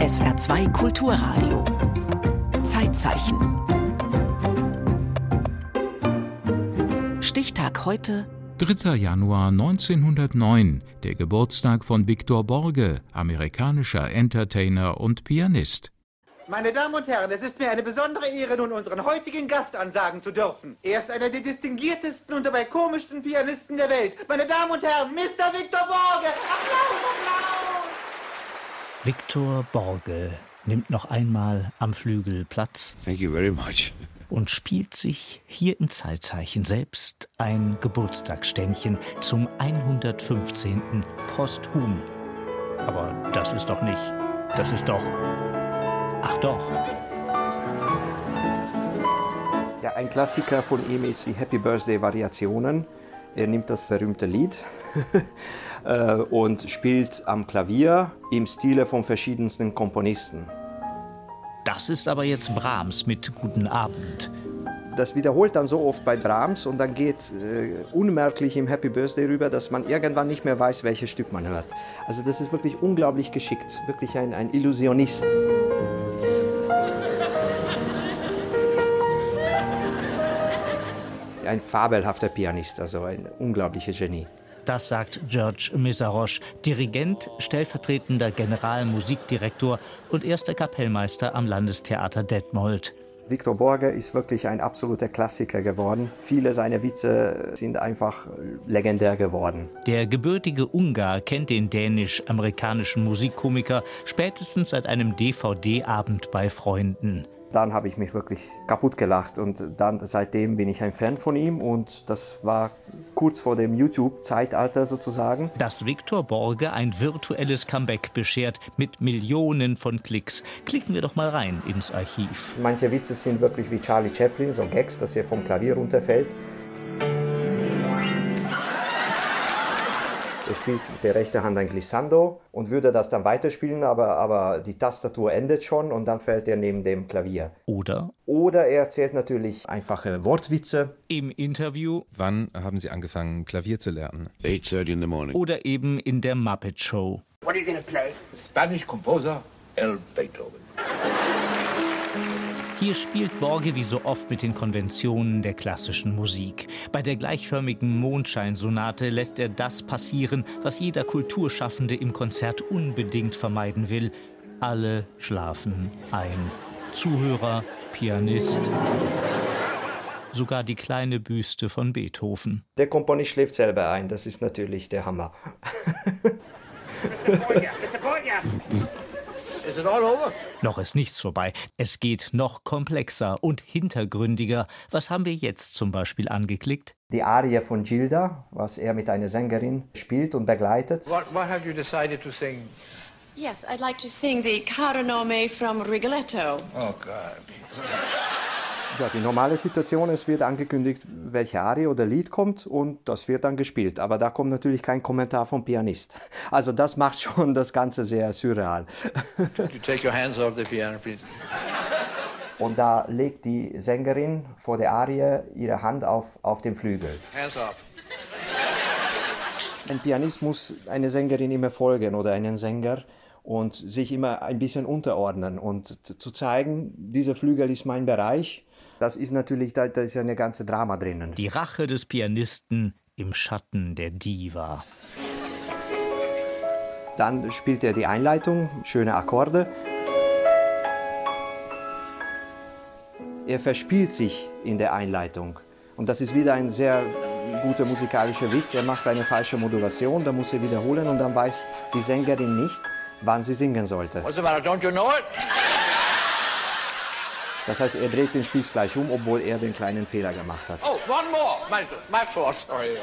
SR2 Kulturradio. Zeitzeichen. Stichtag heute. 3. Januar 1909, der Geburtstag von Victor Borge, amerikanischer Entertainer und Pianist. Meine Damen und Herren, es ist mir eine besondere Ehre, nun unseren heutigen Gast ansagen zu dürfen. Er ist einer der distinguiertesten und dabei komischsten Pianisten der Welt. Meine Damen und Herren, Mr. Victor Borge! Applaus, Applaus! Victor Borge nimmt noch einmal am Flügel Platz. Thank you very much. Und spielt sich hier im Zeitzeichen selbst ein Geburtstagsständchen zum 115. posthum. Aber das ist doch nicht. Das ist doch Ach doch. Ja, ein Klassiker von ihm ist die Happy Birthday Variationen. Er nimmt das berühmte Lied und spielt am Klavier im Stile von verschiedensten Komponisten. Das ist aber jetzt Brahms mit Guten Abend. Das wiederholt dann so oft bei Brahms und dann geht äh, unmerklich im Happy Birthday rüber, dass man irgendwann nicht mehr weiß, welches Stück man hört. Also das ist wirklich unglaublich geschickt, wirklich ein, ein Illusionist. ein fabelhafter Pianist, also ein unglaubliches Genie. Das sagt George Misarosch, Dirigent, stellvertretender Generalmusikdirektor und erster Kapellmeister am Landestheater Detmold. Viktor Borge ist wirklich ein absoluter Klassiker geworden. Viele seiner Witze sind einfach legendär geworden. Der gebürtige Ungar kennt den dänisch-amerikanischen Musikkomiker spätestens seit einem DVD-Abend bei Freunden. Dann habe ich mich wirklich kaputt gelacht und dann seitdem bin ich ein Fan von ihm und das war kurz vor dem YouTube-Zeitalter sozusagen. Dass Viktor Borge ein virtuelles Comeback beschert mit Millionen von Klicks. Klicken wir doch mal rein ins Archiv. Manche Witze sind wirklich wie Charlie Chaplin, so Gags, dass er vom Klavier runterfällt. Spielt mit der rechten Hand ein Glissando und würde das dann weiterspielen, aber, aber die Tastatur endet schon und dann fällt er neben dem Klavier. Oder? Oder er erzählt natürlich einfache Wortwitze. Im Interview. Wann haben Sie angefangen, Klavier zu lernen? 8.30 in the morning. Oder eben in der Muppet Show. What are you gonna play? Spanish composer El Beethoven. Hier spielt Borge wie so oft mit den Konventionen der klassischen Musik. Bei der gleichförmigen Mondscheinsonate lässt er das passieren, was jeder Kulturschaffende im Konzert unbedingt vermeiden will. Alle schlafen ein. Zuhörer, Pianist, sogar die kleine Büste von Beethoven. Der Komponist schläft selber ein, das ist natürlich der Hammer. Noch ist nichts vorbei. Es geht noch komplexer und hintergründiger. Was haben wir jetzt zum Beispiel angeklickt? Die Arie von Gilda, was er mit einer Sängerin spielt und begleitet. What, what have you decided to sing? Yes, I'd like to sing the Caro Nome from Rigoletto. Oh, God. Ja, die normale Situation, es wird angekündigt, welche Arie oder Lied kommt und das wird dann gespielt. Aber da kommt natürlich kein Kommentar vom Pianist. Also das macht schon das Ganze sehr surreal. You take your hands off the piano, please. Und da legt die Sängerin vor der Arie ihre Hand auf, auf den Flügel. Hands off. Ein Pianist muss eine Sängerin immer folgen oder einen Sänger und sich immer ein bisschen unterordnen und zu zeigen, dieser Flügel ist mein Bereich. Das ist natürlich, da, da ist ja eine ganze Drama drinnen. Die Rache des Pianisten im Schatten der Diva. Dann spielt er die Einleitung, schöne Akkorde. Er verspielt sich in der Einleitung. Und das ist wieder ein sehr guter musikalischer Witz. Er macht eine falsche Modulation, da muss er wiederholen und dann weiß die Sängerin nicht, wann sie singen sollte. What's the matter? Don't you know it? Das heißt, er dreht den Spieß gleich um, obwohl er den kleinen Fehler gemacht hat. Oh, one more. My, my fault. Sorry.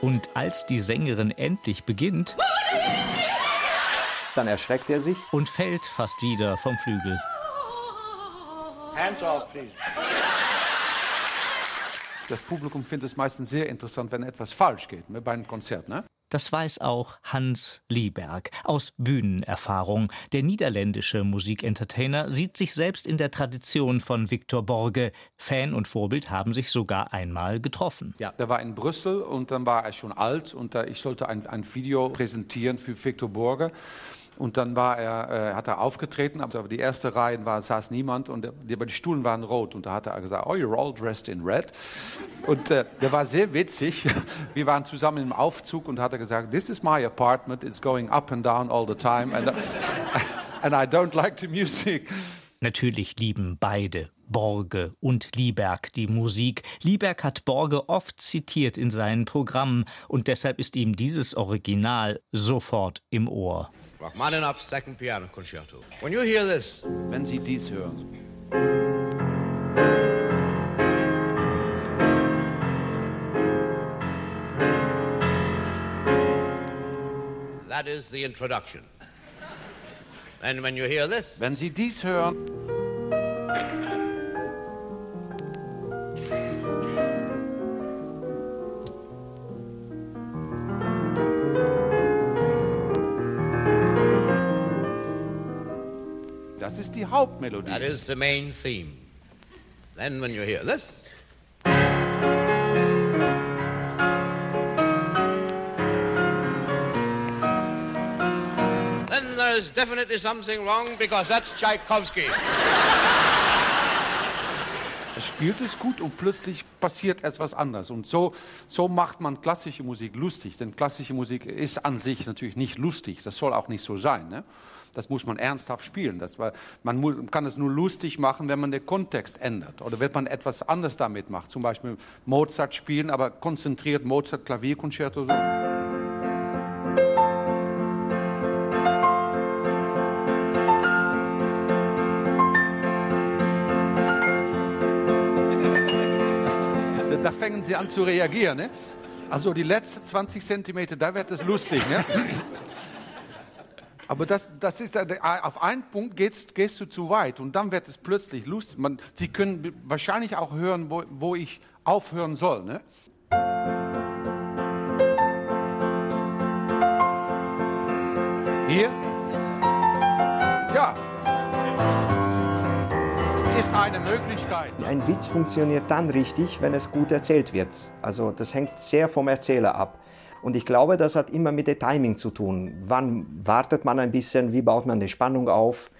Und als die Sängerin endlich beginnt Dann erschreckt er sich und fällt fast wieder vom Flügel. Hands off, please. Das Publikum findet es meistens sehr interessant, wenn etwas falsch geht ne, bei einem Konzert. Ne? Das weiß auch Hans Lieberg aus Bühnenerfahrung. Der niederländische Musikentertainer sieht sich selbst in der Tradition von Victor Borge. Fan und Vorbild haben sich sogar einmal getroffen. Ja, der war in Brüssel und dann war er schon alt und ich sollte ein, ein Video präsentieren für Victor Borge. Und dann war er, äh, hat er aufgetreten, aber die erste Reihe war, saß niemand und die, die Stuhlen waren rot. Und da hat er gesagt, oh, you're all dressed in red. Und äh, der war sehr witzig. Wir waren zusammen im Aufzug und hat er gesagt, this is my apartment, it's going up and down all the time and, and I don't like the music. Natürlich lieben beide, Borge und Lieberg, die Musik. Lieberg hat Borge oft zitiert in seinen Programmen und deshalb ist ihm dieses Original sofort im Ohr. Rachmaninoff's Second Piano Concerto. When you hear this, wenn Sie dies hören. That is the introduction. And when you hear this, wenn Sie dies hören, Das ist die Hauptmelodie. That is the main theme. Then when you hear this. Then there's definitely something wrong because that's Tchaikovsky. Er spielt es gut und plötzlich passiert etwas anderes. Und so, so macht man klassische Musik lustig. Denn klassische Musik ist an sich natürlich nicht lustig. Das soll auch nicht so sein. Ne? Das muss man ernsthaft spielen. Das war, man muss, kann es nur lustig machen, wenn man den Kontext ändert. Oder wenn man etwas anderes damit macht. Zum Beispiel Mozart spielen, aber konzentriert Mozart Klavierkonzerto so. Da fängen sie an zu reagieren. Ne? Also die letzten 20 Zentimeter, da wird es lustig. Ne? Aber das, das ist, auf einen Punkt gehst, gehst du zu weit und dann wird es plötzlich lustig. Man, Sie können wahrscheinlich auch hören, wo, wo ich aufhören soll. Ne? Hier? Ja. Ist eine Möglichkeit. Ein Witz funktioniert dann richtig, wenn es gut erzählt wird. Also das hängt sehr vom Erzähler ab. Und ich glaube, das hat immer mit dem Timing zu tun. Wann wartet man ein bisschen? Wie baut man die Spannung auf?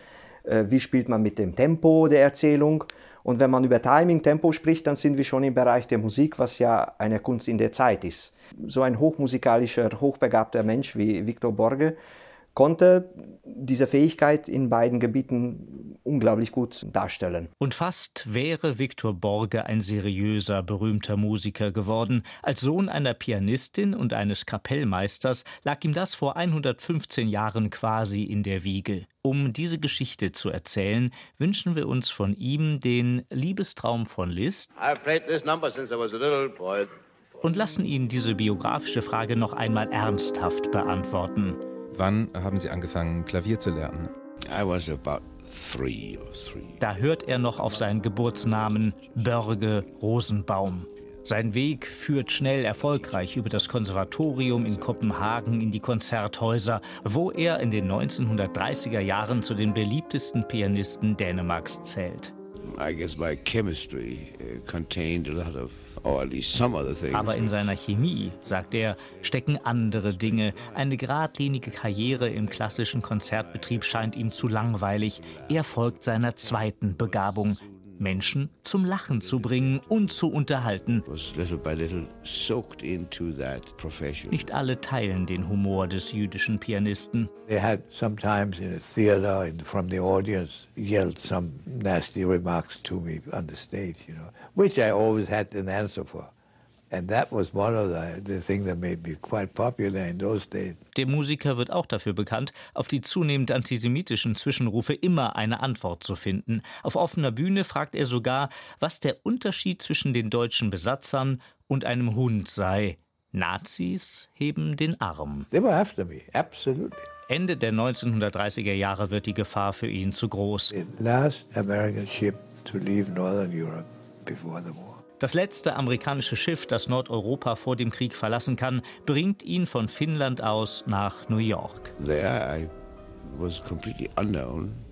Äh, wie spielt man mit dem Tempo der Erzählung? Und wenn man über Timing, Tempo spricht, dann sind wir schon im Bereich der Musik, was ja eine Kunst in der Zeit ist. So ein hochmusikalischer, hochbegabter Mensch wie Victor Borge konnte diese Fähigkeit in beiden Gebieten unglaublich gut darstellen. Und fast wäre Viktor Borge ein seriöser, berühmter Musiker geworden. Als Sohn einer Pianistin und eines Kapellmeisters lag ihm das vor 115 Jahren quasi in der Wiege. Um diese Geschichte zu erzählen, wünschen wir uns von ihm den Liebestraum von Liszt und lassen ihn diese biografische Frage noch einmal ernsthaft beantworten. Wann haben Sie angefangen, Klavier zu lernen? I was about three or three. Da hört er noch auf seinen Geburtsnamen Börge Rosenbaum. Sein Weg führt schnell erfolgreich über das Konservatorium in Kopenhagen in die Konzerthäuser, wo er in den 1930er Jahren zu den beliebtesten Pianisten Dänemarks zählt. Uh, aber in seiner Chemie, sagt er, stecken andere Dinge. Eine geradlinige Karriere im klassischen Konzertbetrieb scheint ihm zu langweilig. Er folgt seiner zweiten Begabung, Menschen zum Lachen zu bringen und zu unterhalten. Nicht alle teilen den Humor des jüdischen Pianisten. They had sometimes in a theater and from the audience yelled some nasty remarks to me on the stage, you know, which I always had an answer for. Der Musiker wird auch dafür bekannt, auf die zunehmend antisemitischen Zwischenrufe immer eine Antwort zu finden. Auf offener Bühne fragt er sogar, was der Unterschied zwischen den deutschen Besatzern und einem Hund sei. Nazis heben den Arm. They were after me, absolutely. Ende der 1930er Jahre wird die Gefahr für ihn zu groß. The last American ship to leave Northern Europe before the war. Das letzte amerikanische Schiff, das Nordeuropa vor dem Krieg verlassen kann, bringt ihn von Finnland aus nach New York. There I was completely unknown.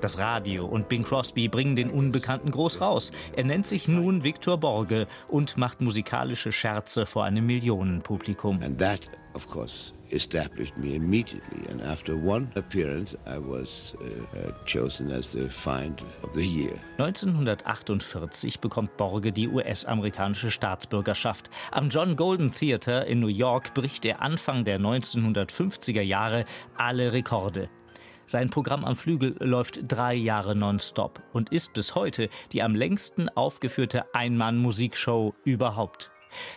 Das Radio und Bing Crosby bringen den Unbekannten groß raus. Er nennt sich nun Victor Borge und macht musikalische Scherze vor einem Millionenpublikum. And that, of course, established me immediately. And after one appearance, I was uh, chosen as the Find of the Year. 1948 bekommt Borge die US-amerikanische Staatsbürgerschaft. Am John Golden Theater in New York bricht er Anfang der 1950er Jahre alle Rekorde. Sein Programm am Flügel läuft drei Jahre nonstop und ist bis heute die am längsten aufgeführte Einmann-Musikshow überhaupt.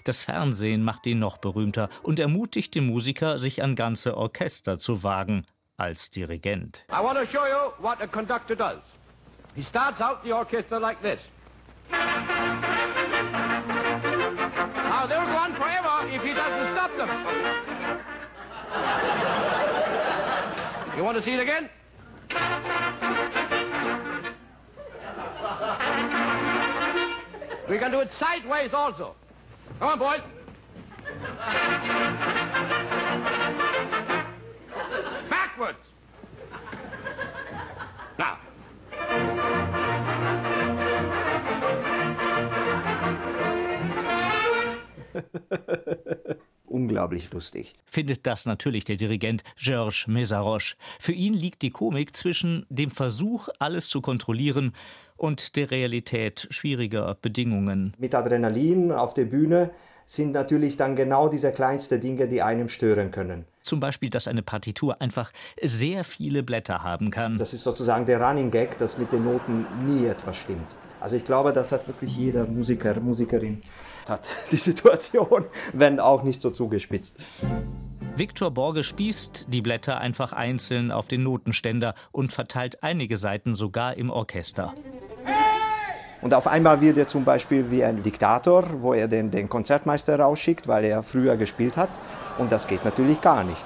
Das Fernsehen macht ihn noch berühmter und ermutigt den Musiker, sich an ganze Orchester zu wagen als Dirigent. I want to show you what a conductor does. He starts out the orchestra like this. Now they'll go on forever if he doesn't stop them. You want to see it again? We can do it sideways also. Come on, boys. Backwards. Now. Unglaublich lustig. Findet das natürlich der Dirigent Georges Mésaroche. Für ihn liegt die Komik zwischen dem Versuch, alles zu kontrollieren und der Realität schwieriger Bedingungen. Mit Adrenalin auf der Bühne sind natürlich dann genau diese kleinsten Dinge, die einem stören können. Zum Beispiel, dass eine Partitur einfach sehr viele Blätter haben kann. Das ist sozusagen der Running Gag, dass mit den Noten nie etwas stimmt. Also ich glaube, das hat wirklich jeder Musiker, Musikerin hat die Situation, wenn auch nicht so zugespitzt. Viktor Borge spießt die Blätter einfach einzeln auf den Notenständer und verteilt einige Seiten sogar im Orchester. Und auf einmal wird er zum Beispiel wie ein Diktator, wo er den, den Konzertmeister rausschickt, weil er früher gespielt hat. Und das geht natürlich gar nicht.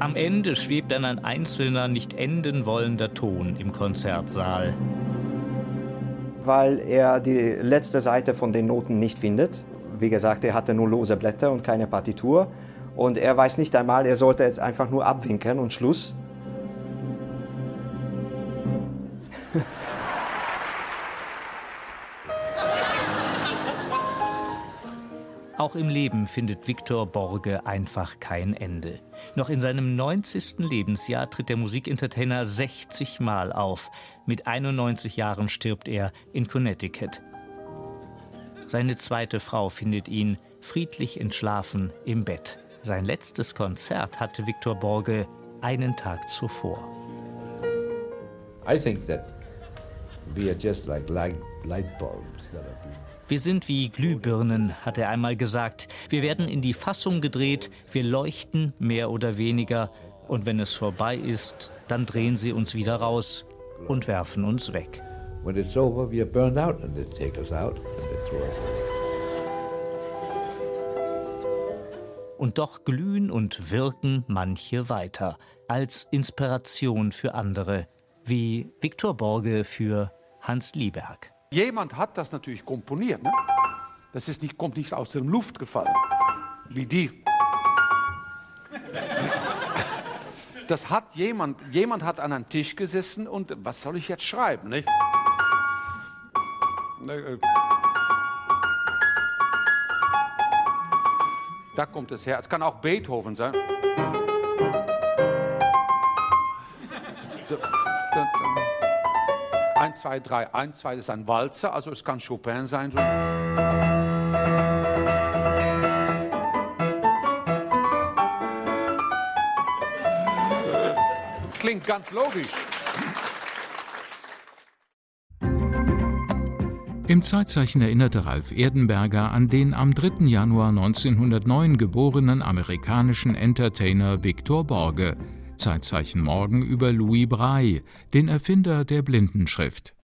Am Ende schwebt dann ein einzelner, nicht enden wollender Ton im Konzertsaal. Weil er die letzte Seite von den Noten nicht findet. Wie gesagt, er hatte nur lose Blätter und keine Partitur. Und er weiß nicht einmal, er sollte jetzt einfach nur abwinken und Schluss. Auch im Leben findet Viktor Borge einfach kein Ende. Noch in seinem 90. Lebensjahr tritt der Musikentertainer 60 Mal auf. Mit 91 Jahren stirbt er in Connecticut. Seine zweite Frau findet ihn friedlich entschlafen im Bett. Sein letztes Konzert hatte Viktor Borge einen Tag zuvor. I think that we are just like light, light bulbs that are being wir sind wie Glühbirnen, hat er einmal gesagt. Wir werden in die Fassung gedreht, wir leuchten mehr oder weniger. Und wenn es vorbei ist, dann drehen sie uns wieder raus und werfen uns weg. When it's over, we are burned out and they take us out and they throw us away. Und doch glühen und wirken manche weiter als Inspiration für andere, wie Viktor Borge für Hans Lieberg. Jemand hat das natürlich komponiert. Ne? Das ist nicht, kommt nicht aus der Luft gefallen. Wie die. Das hat jemand, jemand hat an einem Tisch gesessen und was soll ich jetzt schreiben? Nicht? Äh. Da kommt es her. Es kann auch Beethoven sein. 1, 2, 3, 1, 2 ist ein Walzer, also es kann Chopin sein. So. Klingt ganz logisch. Im Zeitzeichen erinnerte Ralf Erdenberger an den am 3. Januar 1909 geborenen amerikanischen Entertainer Victor Borge, Zeitzeichen Morgen über Louis Braille, den Erfinder der Blindenschrift